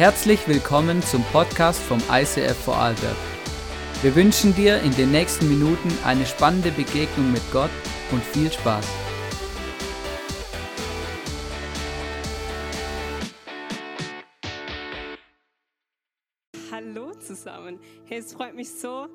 Herzlich willkommen zum Podcast vom ICF Vorarlberg. Wir wünschen dir in den nächsten Minuten eine spannende Begegnung mit Gott und viel Spaß. Hallo zusammen. Es freut mich so,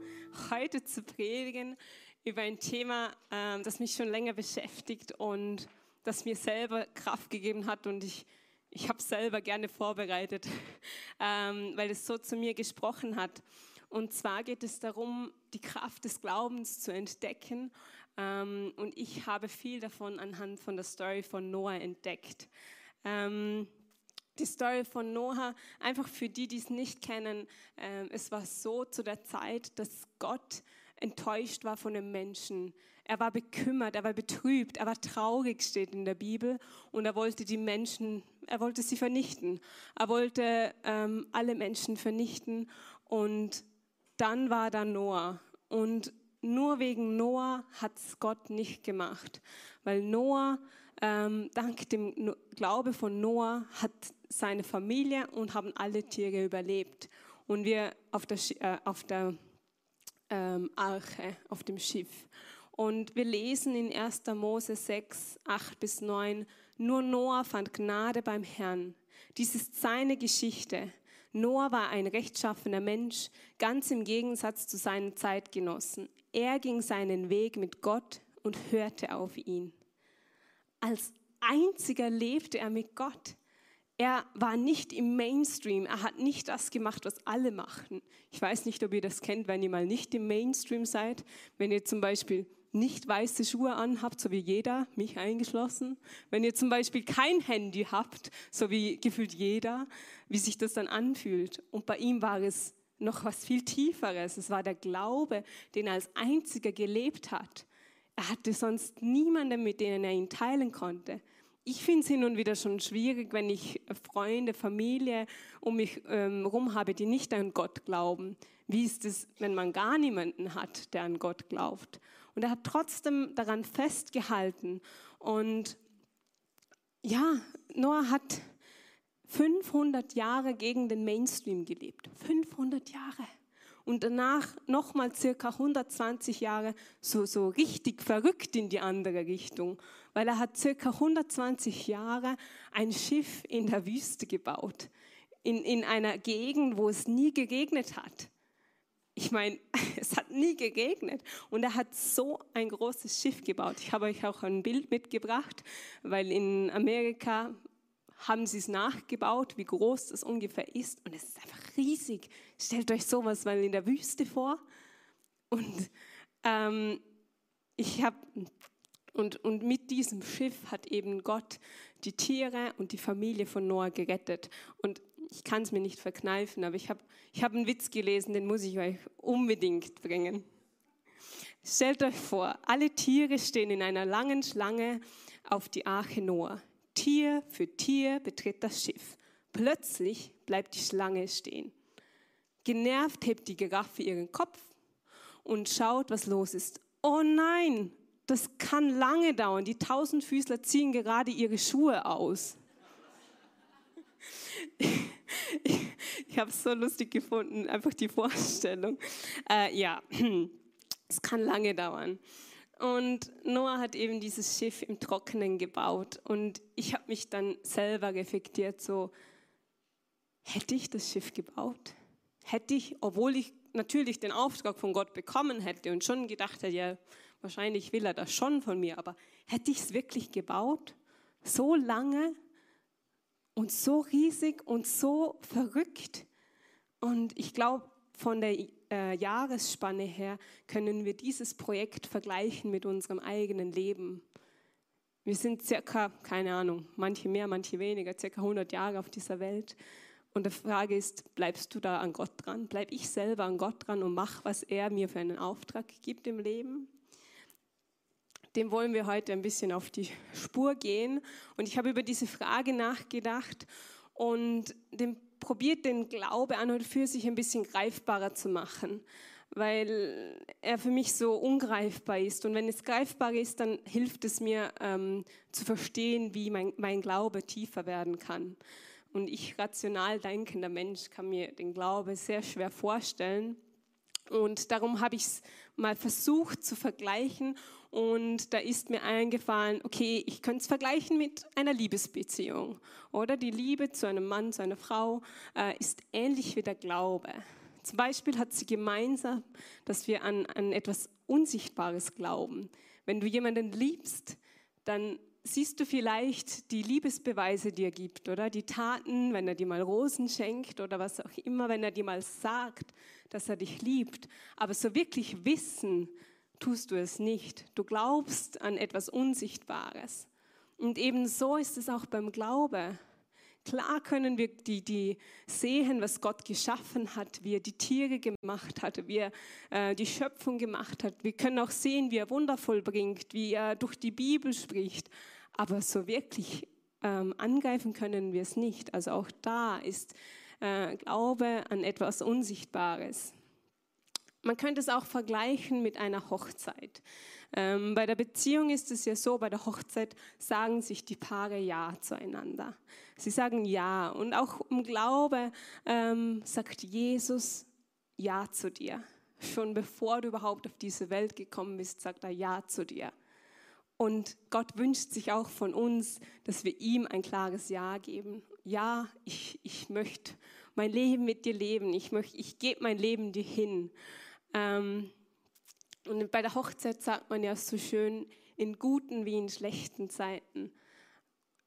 heute zu predigen über ein Thema, ähm, das mich schon länger beschäftigt und das mir selber Kraft gegeben hat und ich ich habe selber gerne vorbereitet, ähm, weil es so zu mir gesprochen hat. Und zwar geht es darum, die Kraft des Glaubens zu entdecken. Ähm, und ich habe viel davon anhand von der Story von Noah entdeckt. Ähm, die Story von Noah, einfach für die, die es nicht kennen, äh, es war so zu der Zeit, dass Gott enttäuscht war von den Menschen. Er war bekümmert, er war betrübt, er war traurig, steht in der Bibel. Und er wollte die Menschen, er wollte sie vernichten. Er wollte ähm, alle Menschen vernichten. Und dann war da Noah. Und nur wegen Noah hat es Gott nicht gemacht. Weil Noah, ähm, dank dem Glaube von Noah, hat seine Familie und haben alle Tiere überlebt. Und wir auf der, äh, auf der ähm, Arche, auf dem Schiff. Und wir lesen in 1. Mose 6, 8 bis 9, nur Noah fand Gnade beim Herrn. Dies ist seine Geschichte. Noah war ein rechtschaffener Mensch, ganz im Gegensatz zu seinen Zeitgenossen. Er ging seinen Weg mit Gott und hörte auf ihn. Als einziger lebte er mit Gott. Er war nicht im Mainstream. Er hat nicht das gemacht, was alle machten. Ich weiß nicht, ob ihr das kennt, wenn ihr mal nicht im Mainstream seid. Wenn ihr zum Beispiel nicht weiße Schuhe anhabt, so wie jeder, mich eingeschlossen. Wenn ihr zum Beispiel kein Handy habt, so wie gefühlt jeder, wie sich das dann anfühlt. Und bei ihm war es noch was viel Tieferes. Es war der Glaube, den er als einziger gelebt hat. Er hatte sonst niemanden, mit dem er ihn teilen konnte. Ich finde es hin und wieder schon schwierig, wenn ich Freunde, Familie um mich ähm, rum habe, die nicht an Gott glauben. Wie ist es, wenn man gar niemanden hat, der an Gott glaubt? Und er hat trotzdem daran festgehalten. Und ja, Noah hat 500 Jahre gegen den Mainstream gelebt. 500 Jahre. Und danach nochmal circa 120 Jahre so, so richtig verrückt in die andere Richtung, weil er hat circa 120 Jahre ein Schiff in der Wüste gebaut, in, in einer Gegend, wo es nie geregnet hat. Ich meine, es hat nie geregnet und er hat so ein großes Schiff gebaut. Ich habe euch auch ein Bild mitgebracht, weil in Amerika haben sie es nachgebaut, wie groß das ungefähr ist und es ist einfach riesig. Stellt euch sowas mal in der Wüste vor und ähm, ich habe und, und mit diesem Schiff hat eben Gott die Tiere und die Familie von Noah gerettet. Und ich kann es mir nicht verkneifen, aber ich habe ich hab einen Witz gelesen, den muss ich euch unbedingt bringen. Stellt euch vor, alle Tiere stehen in einer langen Schlange auf die Arche Noah. Tier für Tier betritt das Schiff. Plötzlich bleibt die Schlange stehen. Genervt hebt die Giraffe ihren Kopf und schaut, was los ist. Oh nein, das kann lange dauern. Die Tausendfüßler ziehen gerade ihre Schuhe aus. ich, ich habe es so lustig gefunden, einfach die Vorstellung. Äh, ja, es kann lange dauern. Und Noah hat eben dieses Schiff im Trockenen gebaut. Und ich habe mich dann selber reflektiert, so, hätte ich das Schiff gebaut? Hätte ich, obwohl ich natürlich den Auftrag von Gott bekommen hätte und schon gedacht hätte, ja, wahrscheinlich will er das schon von mir, aber hätte ich es wirklich gebaut? So lange und so riesig und so verrückt? Und ich glaube, von der äh, Jahresspanne her können wir dieses Projekt vergleichen mit unserem eigenen Leben. Wir sind circa, keine Ahnung, manche mehr, manche weniger, circa 100 Jahre auf dieser Welt. Und die Frage ist, bleibst du da an Gott dran? Bleib ich selber an Gott dran und mach, was er mir für einen Auftrag gibt im Leben? Dem wollen wir heute ein bisschen auf die Spur gehen. Und ich habe über diese Frage nachgedacht und den probiert den Glaube an und für sich ein bisschen greifbarer zu machen, weil er für mich so ungreifbar ist. Und wenn es greifbar ist, dann hilft es mir ähm, zu verstehen, wie mein, mein Glaube tiefer werden kann. und ich rational denkender Mensch kann mir den Glaube sehr schwer vorstellen. Und darum habe ich es mal versucht zu vergleichen und da ist mir eingefallen, okay, ich könnte es vergleichen mit einer Liebesbeziehung. Oder die Liebe zu einem Mann, zu einer Frau äh, ist ähnlich wie der Glaube. Zum Beispiel hat sie gemeinsam, dass wir an, an etwas Unsichtbares glauben. Wenn du jemanden liebst, dann siehst du vielleicht die Liebesbeweise, die er gibt, oder die Taten, wenn er dir mal Rosen schenkt oder was auch immer, wenn er dir mal sagt, dass er dich liebt. Aber so wirklich wissen tust du es nicht. Du glaubst an etwas Unsichtbares. Und eben so ist es auch beim Glaube. Klar können wir die, die sehen, was Gott geschaffen hat, wie er die Tiere gemacht hat, wie er äh, die Schöpfung gemacht hat. Wir können auch sehen, wie er wundervoll bringt, wie er durch die Bibel spricht. Aber so wirklich ähm, angreifen können wir es nicht. Also auch da ist äh, Glaube an etwas Unsichtbares. Man könnte es auch vergleichen mit einer Hochzeit. Ähm, bei der Beziehung ist es ja so, bei der Hochzeit sagen sich die Paare Ja zueinander. Sie sagen Ja. Und auch im Glaube ähm, sagt Jesus Ja zu dir. Schon bevor du überhaupt auf diese Welt gekommen bist, sagt er Ja zu dir. Und Gott wünscht sich auch von uns, dass wir ihm ein klares Ja geben. Ja, ich, ich möchte mein Leben mit dir leben. Ich, möchte, ich gebe mein Leben dir hin. Ähm, und bei der Hochzeit sagt man ja so schön, in guten wie in schlechten Zeiten.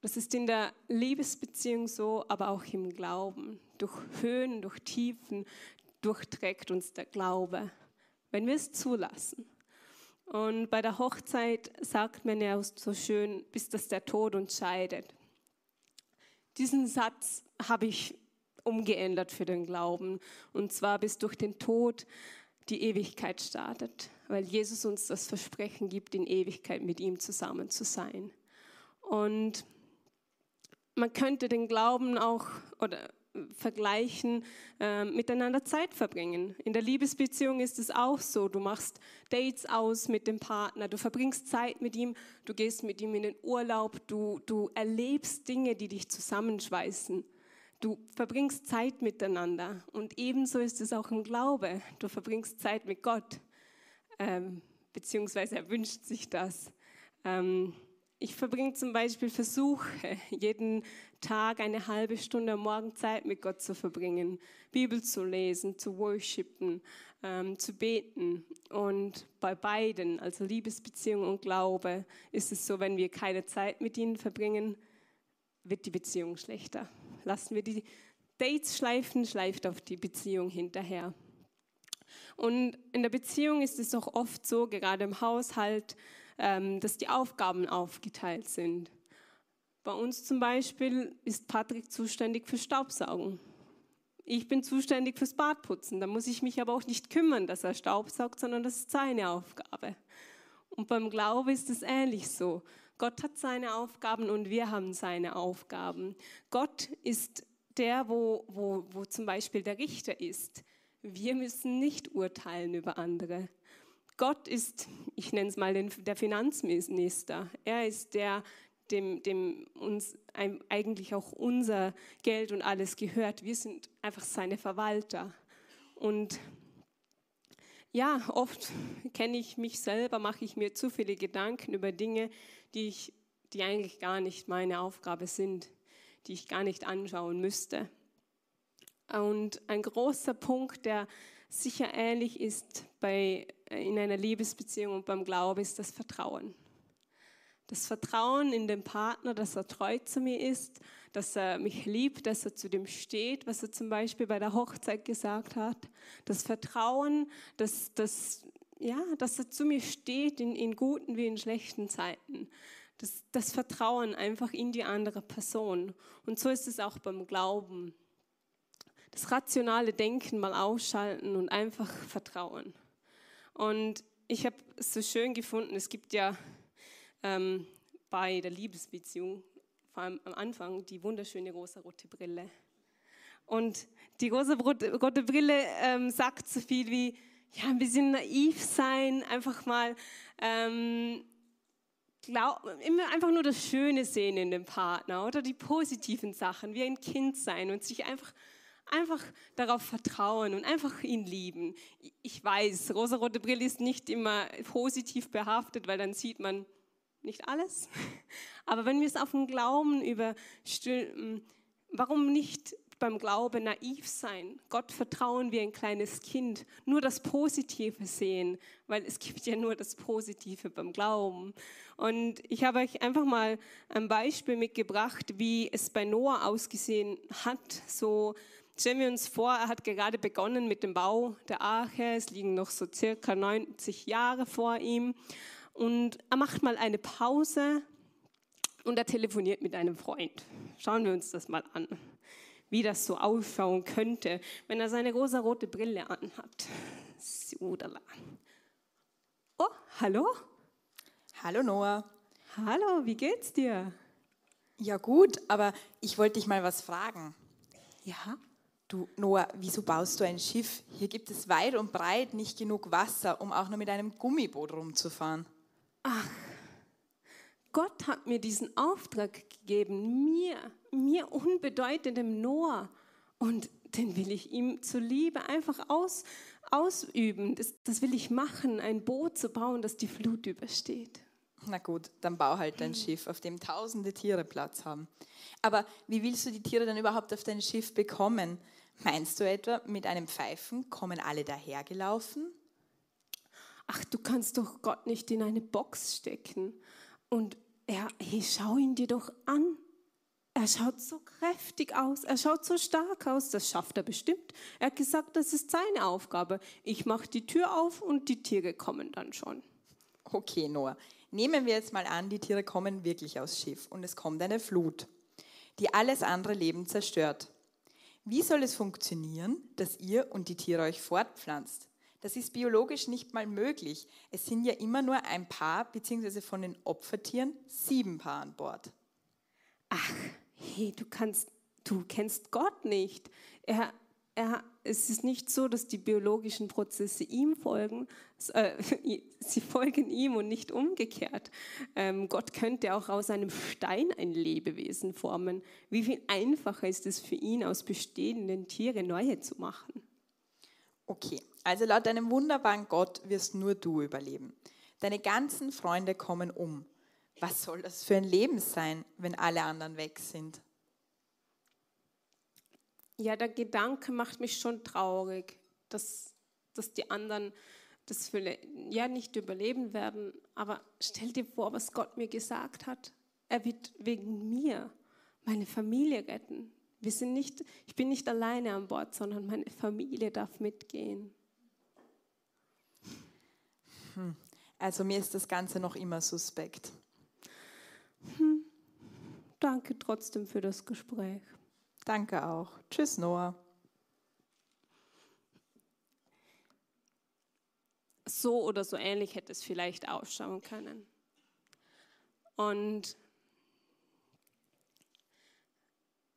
Das ist in der Liebesbeziehung so, aber auch im Glauben. Durch Höhen, durch Tiefen durchträgt uns der Glaube, wenn wir es zulassen. Und bei der Hochzeit sagt man ja so schön, bis dass der Tod uns scheidet. Diesen Satz habe ich umgeändert für den Glauben. Und zwar bis durch den Tod die Ewigkeit startet, weil Jesus uns das Versprechen gibt, in Ewigkeit mit ihm zusammen zu sein. Und man könnte den Glauben auch oder vergleichen, äh, miteinander Zeit verbringen. In der Liebesbeziehung ist es auch so. Du machst Dates aus mit dem Partner, du verbringst Zeit mit ihm, du gehst mit ihm in den Urlaub, du, du erlebst Dinge, die dich zusammenschweißen. Du verbringst Zeit miteinander und ebenso ist es auch im Glaube. Du verbringst Zeit mit Gott, ähm, beziehungsweise er wünscht sich das. Ähm, ich verbringe zum Beispiel Versuche, jeden Tag eine halbe Stunde am Morgen Zeit mit Gott zu verbringen, Bibel zu lesen, zu worshipen, ähm, zu beten. Und bei beiden, also Liebesbeziehung und Glaube, ist es so, wenn wir keine Zeit mit ihnen verbringen, wird die Beziehung schlechter lassen wir die Dates schleifen, schleift auf die Beziehung hinterher. Und in der Beziehung ist es auch oft so, gerade im Haushalt, dass die Aufgaben aufgeteilt sind. Bei uns zum Beispiel ist Patrick zuständig für Staubsaugen. Ich bin zuständig fürs Badputzen. Da muss ich mich aber auch nicht kümmern, dass er Staubsaugt, sondern das ist seine Aufgabe. Und beim Glaube ist es ähnlich so. Gott hat seine Aufgaben und wir haben seine Aufgaben. Gott ist der, wo, wo, wo zum Beispiel der Richter ist. Wir müssen nicht urteilen über andere. Gott ist, ich nenne es mal den, der Finanzminister. Er ist der, dem, dem uns eigentlich auch unser Geld und alles gehört. Wir sind einfach seine Verwalter. Und ja, oft kenne ich mich selber, mache ich mir zu viele Gedanken über Dinge, die, ich, die eigentlich gar nicht meine Aufgabe sind, die ich gar nicht anschauen müsste. Und ein großer Punkt, der sicher ähnlich ist bei, in einer Liebesbeziehung und beim Glauben, ist das Vertrauen. Das Vertrauen in den Partner, dass er treu zu mir ist, dass er mich liebt, dass er zu dem steht, was er zum Beispiel bei der Hochzeit gesagt hat. Das Vertrauen, dass, dass ja, dass er zu mir steht in, in guten wie in schlechten Zeiten. Das, das Vertrauen einfach in die andere Person. Und so ist es auch beim Glauben. Das rationale Denken mal ausschalten und einfach vertrauen. Und ich habe es so schön gefunden, es gibt ja ähm, bei der Liebesbeziehung, vor allem am Anfang, die wunderschöne rosa-rote Brille. Und die rosa-rote Brille ähm, sagt so viel wie, ja, ein bisschen naiv sein, einfach mal ähm, glaub, immer einfach nur das Schöne sehen in dem Partner oder die positiven Sachen, wie ein Kind sein und sich einfach, einfach darauf vertrauen und einfach ihn lieben. Ich weiß, rosarote Brille ist nicht immer positiv behaftet, weil dann sieht man nicht alles. Aber wenn wir es auf den Glauben überstülpen, warum nicht beim Glauben naiv sein, Gott vertrauen wie ein kleines Kind, nur das Positive sehen, weil es gibt ja nur das Positive beim Glauben. Und ich habe euch einfach mal ein Beispiel mitgebracht, wie es bei Noah ausgesehen hat. So stellen wir uns vor, er hat gerade begonnen mit dem Bau der Arche. Es liegen noch so circa 90 Jahre vor ihm. Und er macht mal eine Pause und er telefoniert mit einem Freund. Schauen wir uns das mal an wie das so ausschauen könnte, wenn er seine rosa-rote Brille anhat. Sudala. Oh, hallo? Hallo Noah. Hallo, wie geht's dir? Ja gut, aber ich wollte dich mal was fragen. Ja? Du Noah, wieso baust du ein Schiff? Hier gibt es weit und breit nicht genug Wasser, um auch nur mit einem Gummiboot rumzufahren. Ach, Gott hat mir diesen Auftrag gegeben, mir, mir unbedeutendem Noah. Und den will ich ihm zuliebe einfach aus, ausüben. Das, das will ich machen, ein Boot zu bauen, das die Flut übersteht. Na gut, dann bau halt ein Schiff, auf dem tausende Tiere Platz haben. Aber wie willst du die Tiere dann überhaupt auf dein Schiff bekommen? Meinst du etwa, mit einem Pfeifen kommen alle dahergelaufen? Ach, du kannst doch Gott nicht in eine Box stecken. Und er, hey, schau ihn dir doch an. Er schaut so kräftig aus, er schaut so stark aus, das schafft er bestimmt. Er hat gesagt, das ist seine Aufgabe. Ich mache die Tür auf und die Tiere kommen dann schon. Okay, Noah. Nehmen wir jetzt mal an, die Tiere kommen wirklich aufs Schiff und es kommt eine Flut, die alles andere Leben zerstört. Wie soll es funktionieren, dass ihr und die Tiere euch fortpflanzt? Das ist biologisch nicht mal möglich. Es sind ja immer nur ein Paar, beziehungsweise von den Opfertieren sieben Paar an Bord. Ach, hey, du kannst, du kennst Gott nicht. Er, er, es ist nicht so, dass die biologischen Prozesse ihm folgen, äh, sie folgen ihm und nicht umgekehrt. Ähm, Gott könnte auch aus einem Stein ein Lebewesen formen. Wie viel einfacher ist es für ihn, aus bestehenden Tieren neue zu machen? Okay, also laut deinem wunderbaren Gott wirst nur du überleben. Deine ganzen Freunde kommen um. Was soll das für ein Leben sein, wenn alle anderen weg sind? Ja, der Gedanke macht mich schon traurig, dass, dass die anderen das ja nicht überleben werden. Aber stell dir vor, was Gott mir gesagt hat. Er wird wegen mir meine Familie retten. Wir sind nicht, ich bin nicht alleine an Bord, sondern meine Familie darf mitgehen. Hm. Also mir ist das Ganze noch immer suspekt. Hm. Danke trotzdem für das Gespräch. Danke auch. Tschüss, Noah. So oder so ähnlich hätte es vielleicht ausschauen können. Und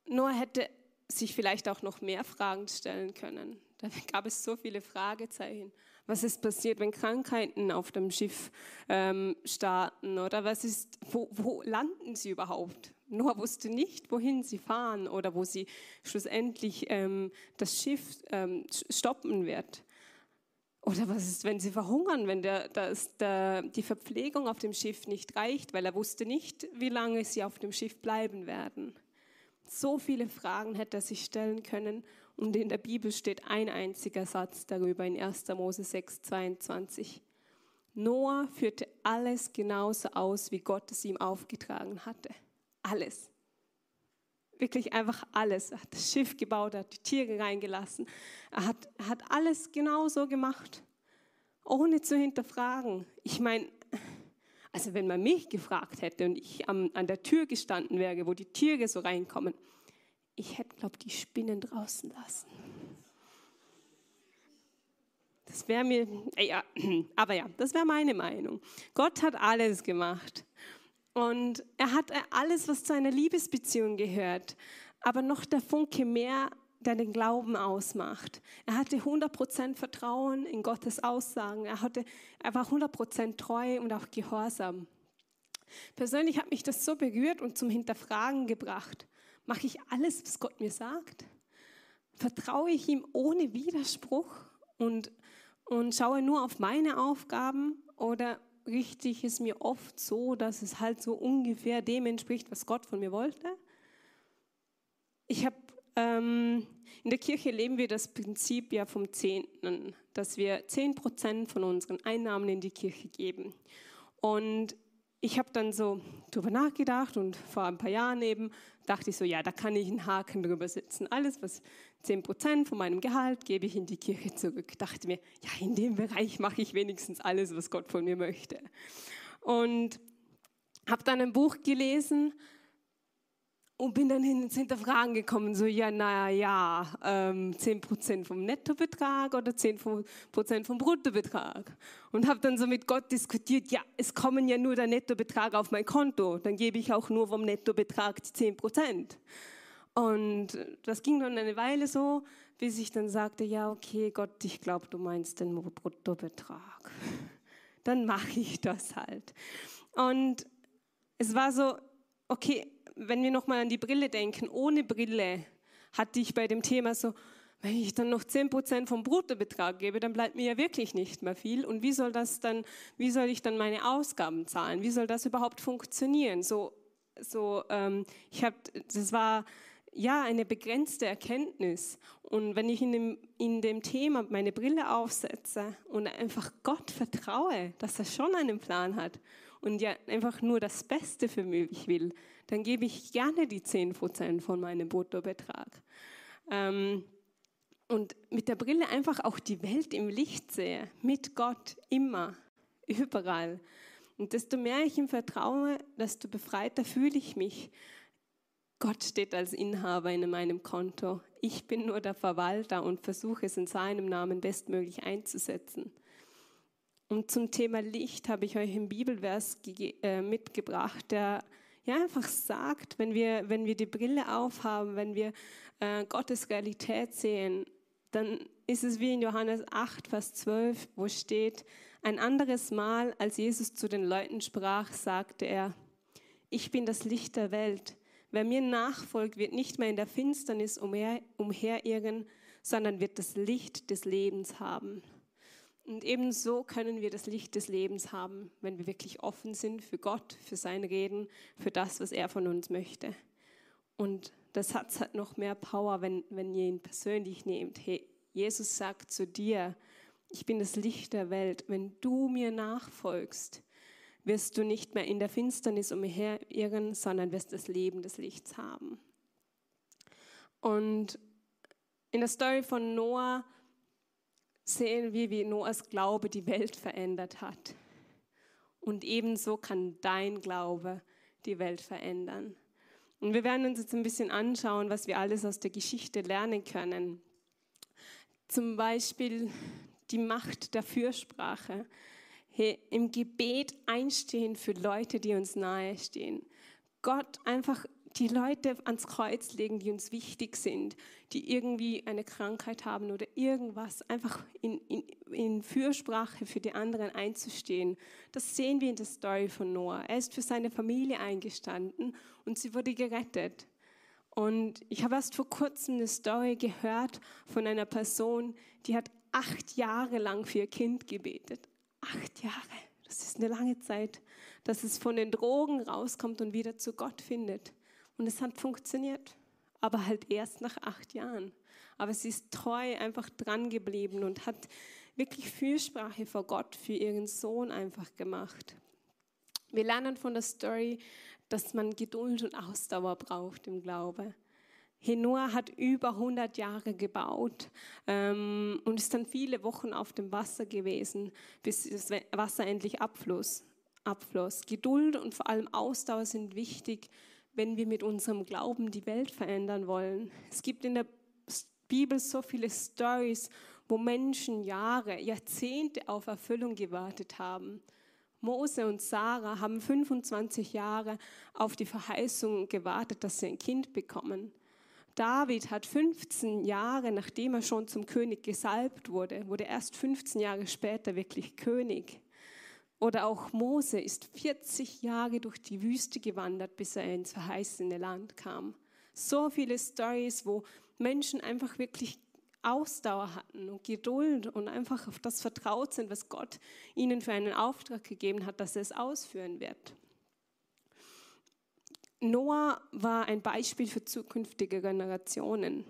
Noah hätte sich vielleicht auch noch mehr Fragen stellen können. Da gab es so viele Fragezeichen. Was ist passiert, wenn Krankheiten auf dem Schiff ähm, starten? Oder was ist, wo, wo landen sie überhaupt? Noah wusste nicht, wohin sie fahren oder wo sie schlussendlich ähm, das Schiff ähm, stoppen wird. Oder was ist, wenn sie verhungern, wenn der, das, der, die Verpflegung auf dem Schiff nicht reicht, weil er wusste nicht, wie lange sie auf dem Schiff bleiben werden. So viele Fragen hätte er sich stellen können und in der Bibel steht ein einziger Satz darüber in 1. Mose 6, 22. Noah führte alles genauso aus, wie Gott es ihm aufgetragen hatte. Alles. Wirklich einfach alles. Er hat das Schiff gebaut, er hat die Tiere reingelassen. Er hat, er hat alles genauso gemacht, ohne zu hinterfragen. Ich meine, also wenn man mich gefragt hätte und ich am, an der Tür gestanden wäre, wo die Tiere so reinkommen, ich hätte, glaube ich, die Spinnen draußen lassen. Das wäre mir, äh, ja, aber ja, das wäre meine Meinung. Gott hat alles gemacht. Und er hat alles, was zu einer Liebesbeziehung gehört. Aber noch der Funke mehr der den Glauben ausmacht. Er hatte 100% Vertrauen in Gottes Aussagen. Er, hatte, er war 100% treu und auch gehorsam. Persönlich hat mich das so berührt und zum Hinterfragen gebracht. Mache ich alles, was Gott mir sagt? Vertraue ich ihm ohne Widerspruch und, und schaue nur auf meine Aufgaben oder richte ich es mir oft so, dass es halt so ungefähr dem entspricht, was Gott von mir wollte? Ich habe ähm, in der Kirche leben wir das Prinzip ja vom Zehnten, dass wir zehn Prozent von unseren Einnahmen in die Kirche geben. Und ich habe dann so drüber nachgedacht und vor ein paar Jahren eben dachte ich so, ja, da kann ich einen Haken drüber setzen. Alles, was 10% von meinem Gehalt gebe ich in die Kirche zurück. Dachte mir, ja, in dem Bereich mache ich wenigstens alles, was Gott von mir möchte. Und habe dann ein Buch gelesen und bin dann ins Hinterfragen gekommen, so, ja, naja, ja, ähm, 10% vom Nettobetrag oder 10% vom Bruttobetrag. Und habe dann so mit Gott diskutiert, ja, es kommen ja nur der Nettobetrag auf mein Konto, dann gebe ich auch nur vom Nettobetrag die 10%. Und das ging dann eine Weile so, bis ich dann sagte, ja, okay, Gott, ich glaube, du meinst den Bruttobetrag. Dann mache ich das halt. Und es war so, okay, wenn wir nochmal an die Brille denken, ohne Brille hatte ich bei dem Thema so, wenn ich dann noch 10% vom Bruttobetrag gebe, dann bleibt mir ja wirklich nicht mehr viel. Und wie soll das dann, wie soll ich dann meine Ausgaben zahlen? Wie soll das überhaupt funktionieren? So, so, ähm, ich habe, das war ja eine begrenzte Erkenntnis. Und wenn ich in dem, in dem Thema meine Brille aufsetze und einfach Gott vertraue, dass er schon einen Plan hat und ja einfach nur das Beste für mich will, dann gebe ich gerne die 10% von meinem Bruttobetrag. Ähm, und mit der Brille einfach auch die Welt im Licht sehe, mit Gott immer, überall. Und desto mehr ich ihm vertraue, desto befreiter fühle ich mich. Gott steht als Inhaber in meinem Konto. Ich bin nur der Verwalter und versuche es in seinem Namen bestmöglich einzusetzen. Und zum Thema Licht habe ich euch einen Bibelvers äh, mitgebracht, der ja, einfach sagt, wenn wir, wenn wir die Brille aufhaben, wenn wir äh, Gottes Realität sehen, dann ist es wie in Johannes 8, Vers 12, wo steht, ein anderes Mal, als Jesus zu den Leuten sprach, sagte er, ich bin das Licht der Welt. Wer mir nachfolgt, wird nicht mehr in der Finsternis umher, umherirren, sondern wird das Licht des Lebens haben. Und ebenso können wir das Licht des Lebens haben, wenn wir wirklich offen sind für Gott, für sein Reden, für das, was er von uns möchte. Und das hat noch mehr Power, wenn, wenn ihr ihn persönlich nehmt. Hey, Jesus sagt zu dir, ich bin das Licht der Welt. Wenn du mir nachfolgst, wirst du nicht mehr in der Finsternis umherirren, sondern wirst das Leben des Lichts haben. Und in der Story von Noah sehen wir, wie Noahs Glaube die Welt verändert hat. Und ebenso kann dein Glaube die Welt verändern. Und wir werden uns jetzt ein bisschen anschauen, was wir alles aus der Geschichte lernen können. Zum Beispiel die Macht der Fürsprache. Hey, Im Gebet einstehen für Leute, die uns nahestehen. Gott einfach die Leute ans Kreuz legen, die uns wichtig sind, die irgendwie eine Krankheit haben oder irgendwas, einfach in, in, in Fürsprache für die anderen einzustehen. Das sehen wir in der Story von Noah. Er ist für seine Familie eingestanden und sie wurde gerettet. Und ich habe erst vor kurzem eine Story gehört von einer Person, die hat acht Jahre lang für ihr Kind gebetet. Acht Jahre, das ist eine lange Zeit, dass es von den Drogen rauskommt und wieder zu Gott findet. Und es hat funktioniert, aber halt erst nach acht Jahren. Aber sie ist treu einfach dran geblieben und hat wirklich Fürsprache vor Gott für ihren Sohn einfach gemacht. Wir lernen von der Story, dass man Geduld und Ausdauer braucht im Glaube. Noah hat über 100 Jahre gebaut ähm, und ist dann viele Wochen auf dem Wasser gewesen, bis das Wasser endlich abfloss. abfloss. Geduld und vor allem Ausdauer sind wichtig wenn wir mit unserem Glauben die Welt verändern wollen. Es gibt in der Bibel so viele Stories, wo Menschen Jahre, Jahrzehnte auf Erfüllung gewartet haben. Mose und Sarah haben 25 Jahre auf die Verheißung gewartet, dass sie ein Kind bekommen. David hat 15 Jahre, nachdem er schon zum König gesalbt wurde, wurde erst 15 Jahre später wirklich König. Oder auch Mose ist 40 Jahre durch die Wüste gewandert, bis er ins verheißene Land kam. So viele Stories, wo Menschen einfach wirklich Ausdauer hatten und Geduld und einfach auf das vertraut sind, was Gott ihnen für einen Auftrag gegeben hat, dass er es ausführen wird. Noah war ein Beispiel für zukünftige Generationen.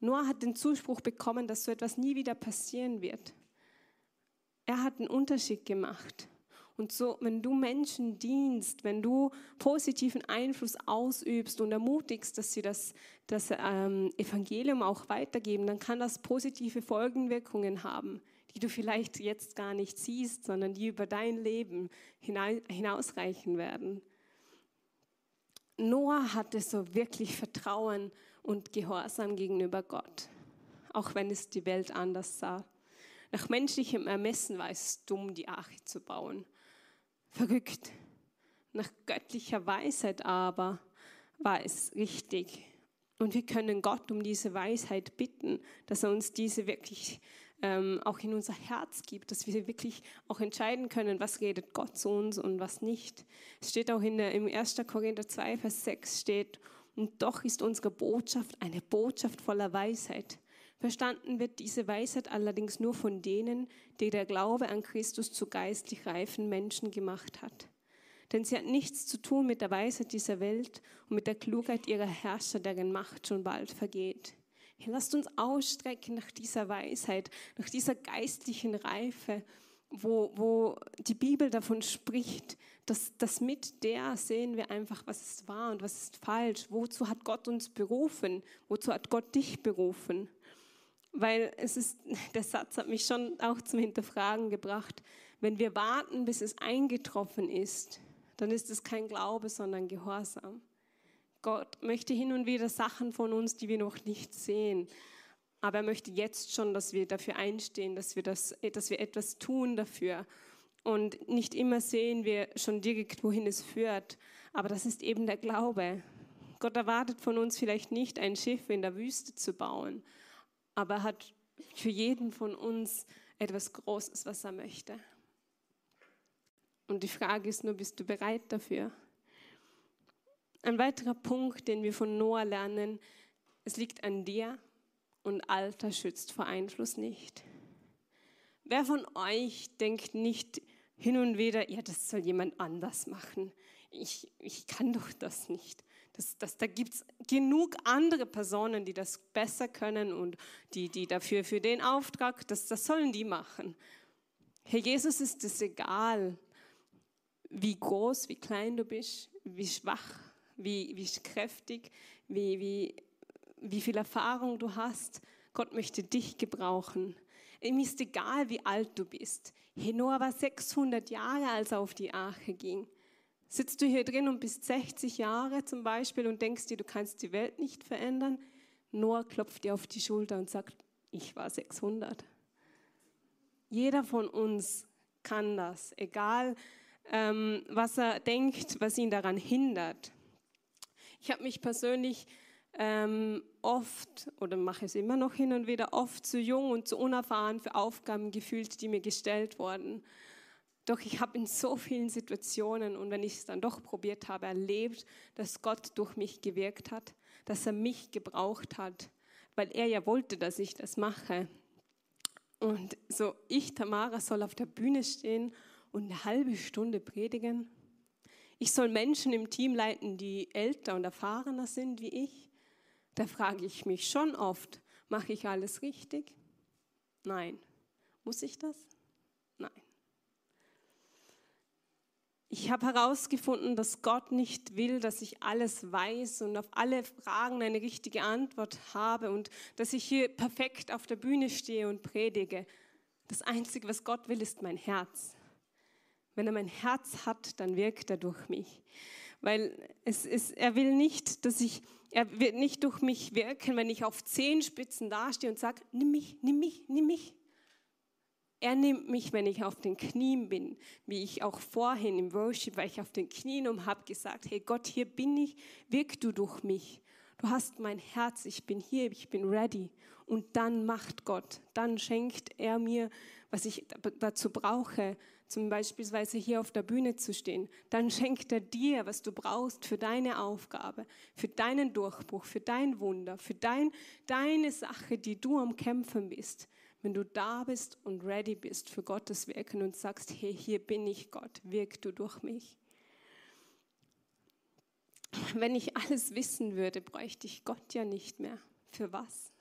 Noah hat den Zuspruch bekommen, dass so etwas nie wieder passieren wird. Er hat einen Unterschied gemacht. Und so, wenn du Menschen dienst, wenn du positiven Einfluss ausübst und ermutigst, dass sie das, das ähm, Evangelium auch weitergeben, dann kann das positive Folgenwirkungen haben, die du vielleicht jetzt gar nicht siehst, sondern die über dein Leben hinausreichen werden. Noah hatte so wirklich Vertrauen und Gehorsam gegenüber Gott, auch wenn es die Welt anders sah. Nach menschlichem Ermessen war es dumm, die Arche zu bauen. Verrückt. Nach göttlicher Weisheit aber war es richtig. Und wir können Gott um diese Weisheit bitten, dass er uns diese wirklich ähm, auch in unser Herz gibt, dass wir wirklich auch entscheiden können, was redet Gott zu uns und was nicht. Es steht auch in der, im 1. Korinther 2, Vers 6 steht, und doch ist unsere Botschaft eine Botschaft voller Weisheit. Verstanden wird diese Weisheit allerdings nur von denen, die der Glaube an Christus zu geistlich reifen Menschen gemacht hat. Denn sie hat nichts zu tun mit der Weisheit dieser Welt und mit der Klugheit ihrer Herrscher, deren Macht schon bald vergeht. Hier lasst uns ausstrecken nach dieser Weisheit, nach dieser geistlichen Reife, wo, wo die Bibel davon spricht, dass, dass mit der sehen wir einfach, was ist wahr und was ist falsch. Wozu hat Gott uns berufen? Wozu hat Gott dich berufen? Weil es ist, der Satz hat mich schon auch zum Hinterfragen gebracht. Wenn wir warten, bis es eingetroffen ist, dann ist es kein Glaube, sondern Gehorsam. Gott möchte hin und wieder Sachen von uns, die wir noch nicht sehen. Aber er möchte jetzt schon, dass wir dafür einstehen, dass wir, das, dass wir etwas tun dafür. Und nicht immer sehen wir schon direkt, wohin es führt. Aber das ist eben der Glaube. Gott erwartet von uns vielleicht nicht, ein Schiff in der Wüste zu bauen, aber er hat für jeden von uns etwas Großes, was er möchte. Und die Frage ist nur, bist du bereit dafür? Ein weiterer Punkt, den wir von Noah lernen, es liegt an dir und Alter schützt vor Einfluss nicht. Wer von euch denkt nicht hin und wieder, ja, das soll jemand anders machen. Ich, ich kann doch das nicht. Das, das, da gibt es genug andere Personen, die das besser können und die, die dafür für den Auftrag, das, das sollen die machen. Herr Jesus ist es egal, wie groß, wie klein du bist, wie schwach wie, wie kräftig, wie, wie, wie viel Erfahrung du hast. Gott möchte dich gebrauchen. Ihm ist egal, wie alt du bist. Hey, Noah war 600 Jahre, als er auf die Arche ging. Sitzt du hier drin und bist 60 Jahre zum Beispiel und denkst dir, du kannst die Welt nicht verändern? Noah klopft dir auf die Schulter und sagt, ich war 600. Jeder von uns kann das, egal ähm, was er denkt, was ihn daran hindert. Ich habe mich persönlich ähm, oft oder mache es immer noch hin und wieder oft zu jung und zu unerfahren für Aufgaben gefühlt, die mir gestellt wurden. Doch ich habe in so vielen Situationen und wenn ich es dann doch probiert habe, erlebt, dass Gott durch mich gewirkt hat, dass er mich gebraucht hat, weil er ja wollte, dass ich das mache. Und so, ich, Tamara, soll auf der Bühne stehen und eine halbe Stunde predigen. Ich soll Menschen im Team leiten, die älter und erfahrener sind wie ich. Da frage ich mich schon oft, mache ich alles richtig? Nein. Muss ich das? Nein. Ich habe herausgefunden, dass Gott nicht will, dass ich alles weiß und auf alle Fragen eine richtige Antwort habe und dass ich hier perfekt auf der Bühne stehe und predige. Das Einzige, was Gott will, ist mein Herz. Wenn er mein Herz hat, dann wirkt er durch mich. Weil es ist, er will nicht, dass ich, er wird nicht durch mich wirken, wenn ich auf Zehenspitzen dastehe und sage, nimm mich, nimm mich, nimm mich. Er nimmt mich, wenn ich auf den Knien bin, wie ich auch vorhin im Worship, weil ich auf den Knien und habe gesagt, hey Gott, hier bin ich, wirk du durch mich. Du hast mein Herz, ich bin hier, ich bin ready. Und dann macht Gott, dann schenkt er mir, was ich dazu brauche, zum beispielsweise hier auf der Bühne zu stehen, dann schenkt er dir, was du brauchst für deine Aufgabe, für deinen Durchbruch, für dein Wunder, für dein, deine Sache, die du am Kämpfen bist. Wenn du da bist und ready bist für Gottes Wirken und sagst, hey, hier bin ich Gott, wirk du durch mich. Wenn ich alles wissen würde, bräuchte ich Gott ja nicht mehr. Für was?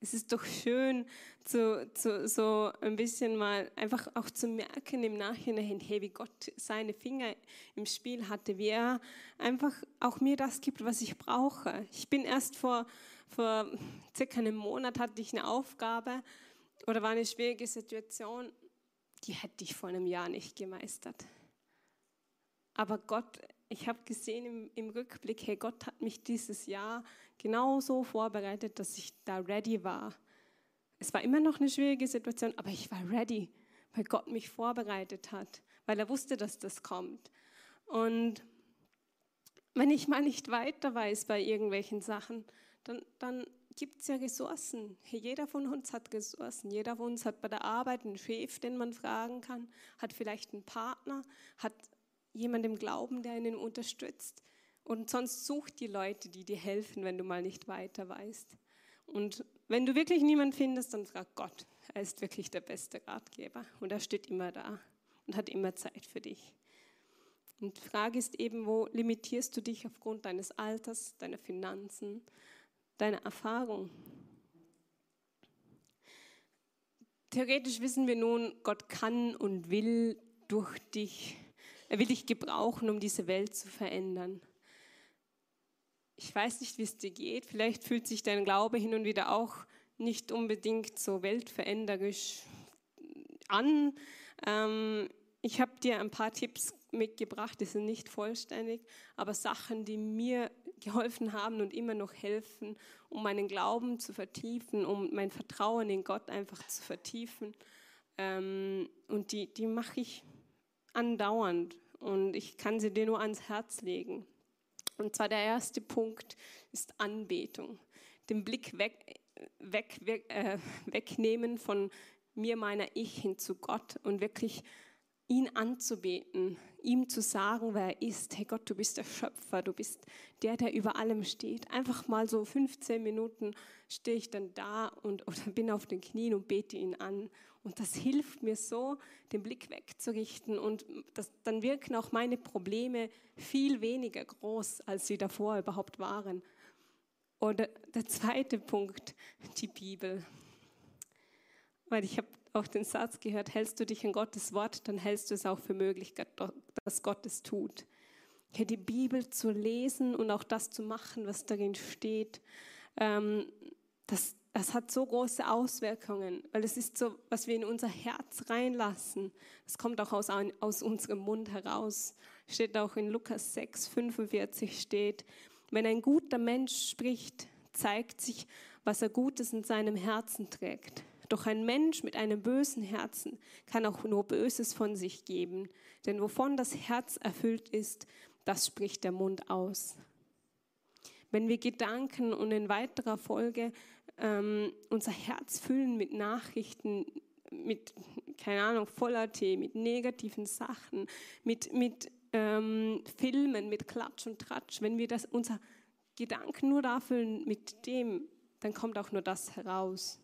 Es ist doch schön, zu, zu, so ein bisschen mal einfach auch zu merken im Nachhinein, hey, wie Gott seine Finger im Spiel hatte, wie er einfach auch mir das gibt, was ich brauche. Ich bin erst vor, vor circa einem Monat hatte ich eine Aufgabe oder war eine schwierige Situation, die hätte ich vor einem Jahr nicht gemeistert. Aber Gott, ich habe gesehen im, im Rückblick, hey, Gott hat mich dieses Jahr genau so vorbereitet, dass ich da ready war. Es war immer noch eine schwierige Situation, aber ich war ready, weil Gott mich vorbereitet hat, weil er wusste, dass das kommt. Und wenn ich mal nicht weiter weiß bei irgendwelchen Sachen, dann, dann gibt es ja Ressourcen. Jeder von uns hat Ressourcen. Jeder von uns hat bei der Arbeit einen Chef, den man fragen kann, hat vielleicht einen Partner, hat jemanden im Glauben, der einen unterstützt. Und sonst such die Leute, die dir helfen, wenn du mal nicht weiter weißt. Und wenn du wirklich niemanden findest, dann frag Gott. Er ist wirklich der beste Ratgeber und er steht immer da und hat immer Zeit für dich. Und die Frage ist eben, wo limitierst du dich aufgrund deines Alters, deiner Finanzen, deiner Erfahrung? Theoretisch wissen wir nun, Gott kann und will durch dich, er will dich gebrauchen, um diese Welt zu verändern ich weiß nicht, wie es dir geht. Vielleicht fühlt sich dein Glaube hin und wieder auch nicht unbedingt so weltveränderisch an. Ähm, ich habe dir ein paar Tipps mitgebracht, die sind nicht vollständig, aber Sachen, die mir geholfen haben und immer noch helfen, um meinen Glauben zu vertiefen, um mein Vertrauen in Gott einfach zu vertiefen. Ähm, und die, die mache ich andauernd und ich kann sie dir nur ans Herz legen. Und zwar der erste Punkt ist Anbetung. Den Blick weg, weg, weg äh, wegnehmen von mir, meiner Ich hin zu Gott und wirklich ihn anzubeten, ihm zu sagen, wer er ist. Hey Gott, du bist der Schöpfer, du bist der, der über allem steht. Einfach mal so 15 Minuten stehe ich dann da und oder bin auf den Knien und bete ihn an. Und das hilft mir so, den Blick wegzurichten und das, dann wirken auch meine Probleme viel weniger groß, als sie davor überhaupt waren. Oder der zweite Punkt, die Bibel. Weil ich habe auch den Satz gehört, hältst du dich an Gottes Wort, dann hältst du es auch für möglich, dass Gott es tut. Hier die Bibel zu lesen und auch das zu machen, was darin steht, ähm, das, das hat so große Auswirkungen, weil es ist so, was wir in unser Herz reinlassen. Das kommt auch aus, aus unserem Mund heraus. Steht auch in Lukas 6, 45 steht, wenn ein guter Mensch spricht, zeigt sich, was er Gutes in seinem Herzen trägt. Doch ein Mensch mit einem bösen Herzen kann auch nur Böses von sich geben, denn wovon das Herz erfüllt ist, das spricht der Mund aus. Wenn wir Gedanken und in weiterer Folge ähm, unser Herz füllen mit Nachrichten, mit, keine Ahnung, voller Tee, mit negativen Sachen, mit, mit ähm, Filmen, mit Klatsch und Tratsch, wenn wir das, unser Gedanken nur da füllen mit dem, dann kommt auch nur das heraus.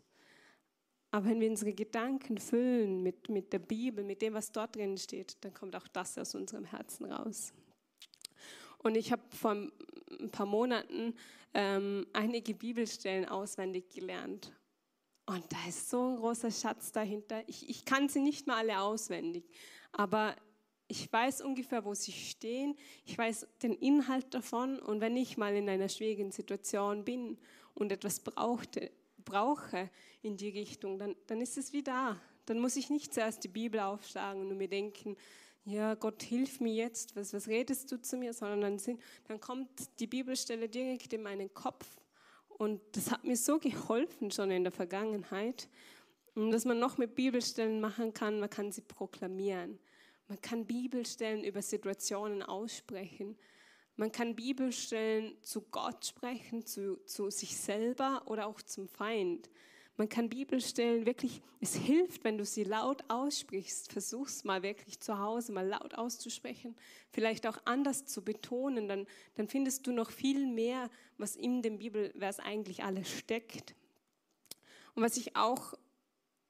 Aber wenn wir unsere Gedanken füllen mit, mit der Bibel, mit dem, was dort drin steht, dann kommt auch das aus unserem Herzen raus. Und ich habe vor ein paar Monaten ähm, einige Bibelstellen auswendig gelernt. Und da ist so ein großer Schatz dahinter. Ich, ich kann sie nicht mal alle auswendig, aber ich weiß ungefähr, wo sie stehen. Ich weiß den Inhalt davon. Und wenn ich mal in einer schwierigen Situation bin und etwas brauchte, brauche in die Richtung, dann, dann ist es wie da. Dann muss ich nicht zuerst die Bibel aufschlagen und mir denken, ja, Gott, hilf mir jetzt, was, was redest du zu mir, sondern dann, sind, dann kommt die Bibelstelle direkt in meinen Kopf. Und das hat mir so geholfen schon in der Vergangenheit. Dass man noch mit Bibelstellen machen kann, man kann sie proklamieren. Man kann Bibelstellen über Situationen aussprechen. Man kann Bibelstellen zu Gott sprechen, zu, zu sich selber oder auch zum Feind. Man kann Bibelstellen wirklich, es hilft, wenn du sie laut aussprichst. Versuch's mal wirklich zu Hause mal laut auszusprechen, vielleicht auch anders zu betonen, dann, dann findest du noch viel mehr, was in dem Bibelvers eigentlich alles steckt. Und was ich auch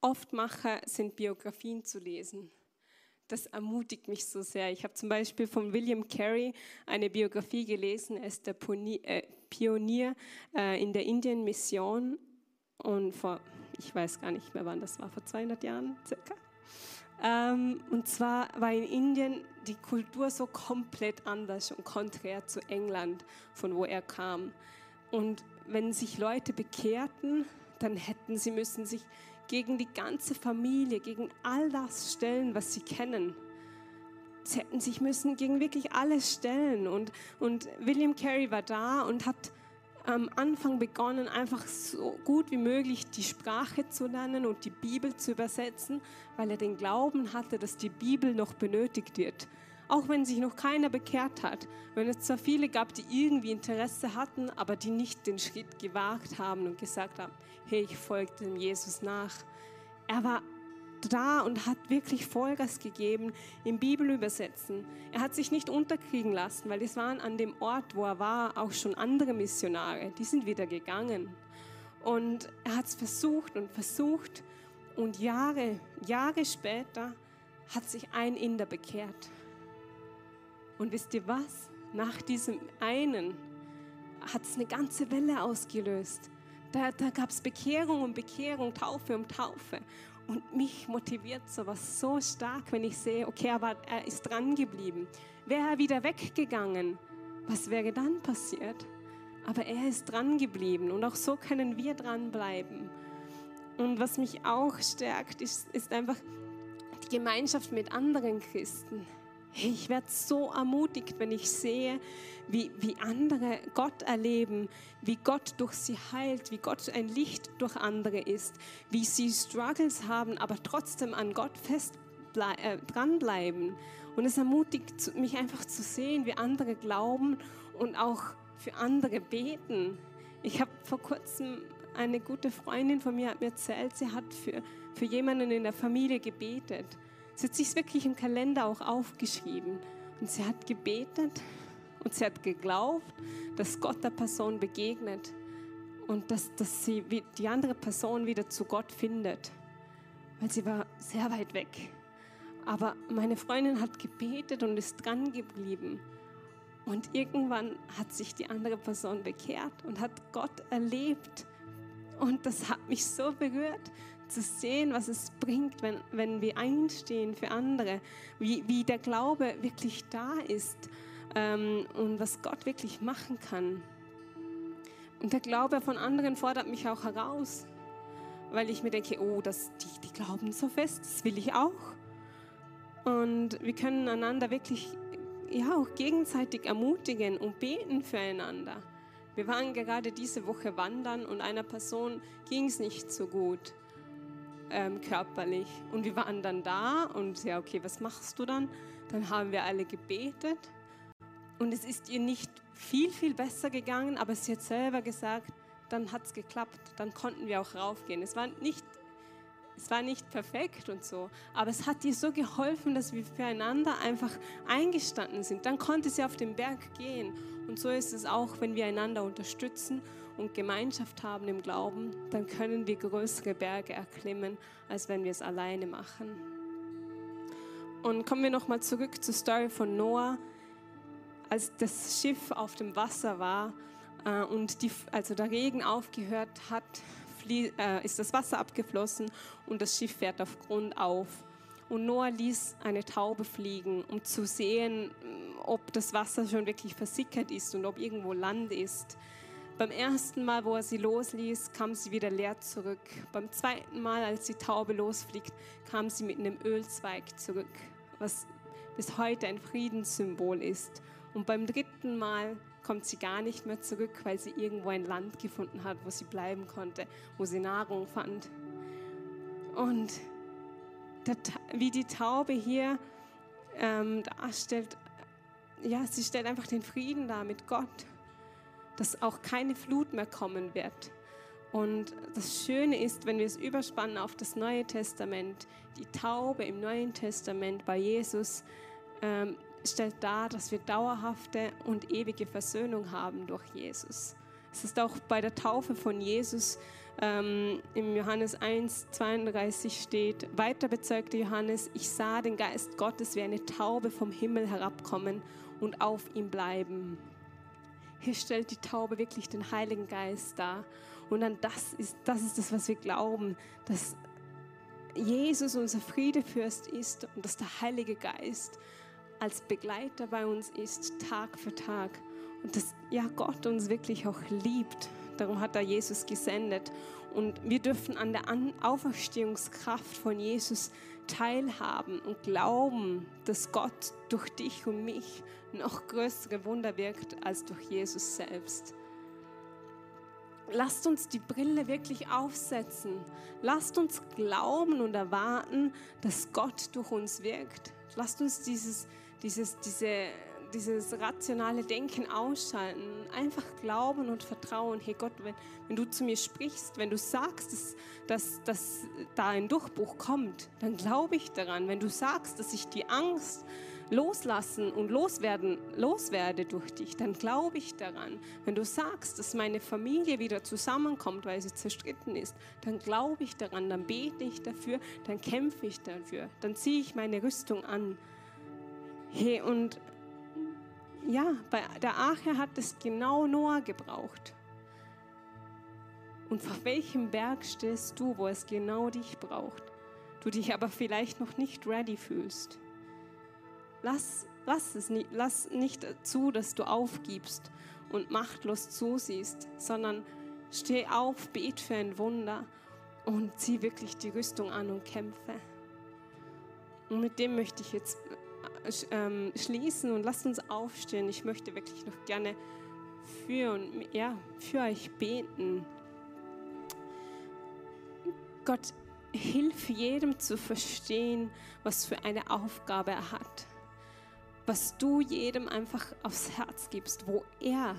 oft mache, sind Biografien zu lesen. Das ermutigt mich so sehr. Ich habe zum Beispiel von William Carey eine Biografie gelesen. Er ist der äh, Pionier äh, in der Indien-Mission und vor, ich weiß gar nicht mehr wann das war, vor 200 Jahren circa. Ähm, und zwar war in Indien die Kultur so komplett anders und konträr zu England, von wo er kam. Und wenn sich Leute bekehrten, dann hätten sie müssen sich gegen die ganze Familie, gegen all das stellen, was sie kennen. Sie hätten sich müssen gegen wirklich alles stellen. Und, und William Carey war da und hat am Anfang begonnen, einfach so gut wie möglich die Sprache zu lernen und die Bibel zu übersetzen, weil er den Glauben hatte, dass die Bibel noch benötigt wird. Auch wenn sich noch keiner bekehrt hat, wenn es zwar viele gab, die irgendwie Interesse hatten, aber die nicht den Schritt gewagt haben und gesagt haben, hey, ich folge dem Jesus nach. Er war da und hat wirklich Vollgas gegeben im Bibelübersetzen. Er hat sich nicht unterkriegen lassen, weil es waren an dem Ort, wo er war, auch schon andere Missionare. Die sind wieder gegangen. Und er hat es versucht und versucht. Und Jahre, Jahre später hat sich ein Inder bekehrt. Und wisst ihr was? Nach diesem einen hat es eine ganze Welle ausgelöst. Da, da gab es Bekehrung um Bekehrung, Taufe um Taufe. Und mich motiviert sowas so stark, wenn ich sehe, okay, aber er ist dran geblieben. Wäre er wieder weggegangen, was wäre dann passiert? Aber er ist dran geblieben und auch so können wir dranbleiben. Und was mich auch stärkt, ist, ist einfach die Gemeinschaft mit anderen Christen. Ich werde so ermutigt, wenn ich sehe, wie, wie andere Gott erleben, wie Gott durch sie heilt, wie Gott ein Licht durch andere ist, wie sie Struggles haben, aber trotzdem an Gott fest äh, dranbleiben. Und es ermutigt mich einfach zu sehen, wie andere glauben und auch für andere beten. Ich habe vor kurzem eine gute Freundin von mir hat mir erzählt, sie hat für, für jemanden in der Familie gebetet. Sie hat sich wirklich im Kalender auch aufgeschrieben. Und sie hat gebetet und sie hat geglaubt, dass Gott der Person begegnet und dass, dass sie die andere Person wieder zu Gott findet. Weil sie war sehr weit weg. Aber meine Freundin hat gebetet und ist dran geblieben. Und irgendwann hat sich die andere Person bekehrt und hat Gott erlebt. Und das hat mich so berührt, zu sehen, was es bringt, wenn, wenn wir einstehen für andere, wie, wie der Glaube wirklich da ist ähm, und was Gott wirklich machen kann. Und der Glaube von anderen fordert mich auch heraus, weil ich mir denke, oh, das, die, die glauben so fest, das will ich auch. Und wir können einander wirklich ja, auch gegenseitig ermutigen und beten füreinander. Wir waren gerade diese Woche wandern und einer Person ging es nicht so gut ähm, körperlich. Und wir waren dann da und ja, okay, was machst du dann? Dann haben wir alle gebetet und es ist ihr nicht viel, viel besser gegangen, aber sie hat selber gesagt, dann hat es geklappt, dann konnten wir auch raufgehen. Es war nicht es war nicht perfekt und so, aber es hat ihr so geholfen, dass wir füreinander einfach eingestanden sind. Dann konnte sie auf den Berg gehen. Und so ist es auch, wenn wir einander unterstützen und Gemeinschaft haben im Glauben, dann können wir größere Berge erklimmen, als wenn wir es alleine machen. Und kommen wir nochmal zurück zur Story von Noah. Als das Schiff auf dem Wasser war äh, und die, also der Regen aufgehört hat, äh, ist das Wasser abgeflossen und das Schiff fährt auf Grund auf. Und Noah ließ eine Taube fliegen, um zu sehen, ob das Wasser schon wirklich versickert ist und ob irgendwo Land ist. Beim ersten Mal, wo er sie losließ, kam sie wieder leer zurück. Beim zweiten Mal, als die Taube losfliegt, kam sie mit einem Ölzweig zurück, was bis heute ein Friedenssymbol ist. Und beim dritten Mal kommt sie gar nicht mehr zurück, weil sie irgendwo ein Land gefunden hat, wo sie bleiben konnte, wo sie Nahrung fand. Und der, wie die Taube hier ähm, darstellt, ja, sie stellt einfach den Frieden dar mit Gott dass auch keine Flut mehr kommen wird. Und das Schöne ist, wenn wir es überspannen auf das Neue Testament, die Taube im Neuen Testament bei Jesus ähm, stellt dar, dass wir dauerhafte und ewige Versöhnung haben durch Jesus. Es ist auch bei der Taufe von Jesus ähm, im Johannes 1, 32 steht, weiter bezeugte Johannes, ich sah den Geist Gottes wie eine Taube vom Himmel herabkommen und auf ihm bleiben. Hier stellt die Taube wirklich den Heiligen Geist dar. Und dann das ist, das ist das, was wir glauben, dass Jesus unser Friedefürst ist und dass der Heilige Geist als Begleiter bei uns ist, Tag für Tag. Und dass ja Gott uns wirklich auch liebt. Darum hat er Jesus gesendet. Und wir dürfen an der Auferstehungskraft von Jesus teilhaben und glauben, dass Gott durch dich und mich noch größere Wunder wirkt als durch Jesus selbst. Lasst uns die Brille wirklich aufsetzen. Lasst uns glauben und erwarten, dass Gott durch uns wirkt. Lasst uns dieses, dieses, diese, dieses rationale Denken ausschalten. Einfach glauben und vertrauen. Hey Gott, wenn, wenn du zu mir sprichst, wenn du sagst, dass, dass, dass da ein Durchbruch kommt, dann glaube ich daran. Wenn du sagst, dass ich die Angst loslassen und loswerden, loswerde durch dich, dann glaube ich daran. Wenn du sagst, dass meine Familie wieder zusammenkommt, weil sie zerstritten ist, dann glaube ich daran, dann bete ich dafür, dann kämpfe ich dafür, dann ziehe ich meine Rüstung an. Hey, und ja, bei der Arche hat es genau Noah gebraucht. Und vor welchem Berg stehst du, wo es genau dich braucht? Du dich aber vielleicht noch nicht ready fühlst. Lass, lass es nicht, lass nicht zu, dass du aufgibst und machtlos zusiehst, sondern steh auf, bet für ein Wunder und zieh wirklich die Rüstung an und kämpfe. Und mit dem möchte ich jetzt ähm, schließen und lasst uns aufstehen. Ich möchte wirklich noch gerne für, und, ja, für euch beten. Gott, hilf jedem zu verstehen, was für eine Aufgabe er hat was du jedem einfach aufs Herz gibst, wo er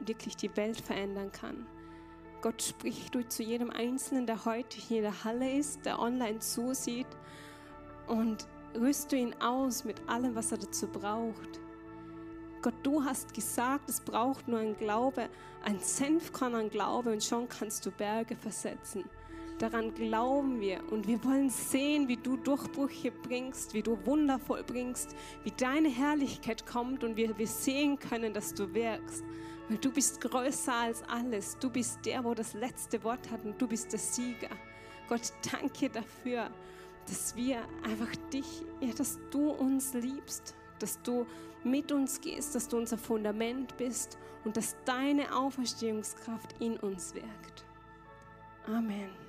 wirklich die Welt verändern kann. Gott spricht du zu jedem Einzelnen, der heute hier in der Halle ist, der online zusieht und rüste ihn aus mit allem, was er dazu braucht. Gott, du hast gesagt, es braucht nur ein Glaube, ein Senfkorn an Glaube und schon kannst du Berge versetzen. Daran glauben wir und wir wollen sehen, wie du Durchbrüche bringst, wie du wundervoll bringst, wie deine Herrlichkeit kommt und wir, wir sehen können, dass du wirkst. Weil du bist größer als alles. Du bist der, wo das letzte Wort hat und du bist der Sieger. Gott, danke dafür, dass wir einfach dich, ja, dass du uns liebst, dass du mit uns gehst, dass du unser Fundament bist und dass deine Auferstehungskraft in uns wirkt. Amen.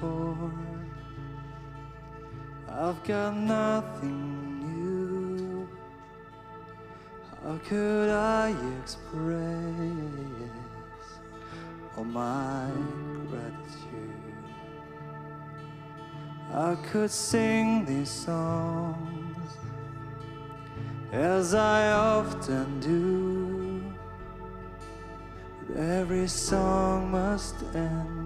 Short. I've got nothing new. How could I express all my gratitude? I could sing these songs as I often do. But every song must end,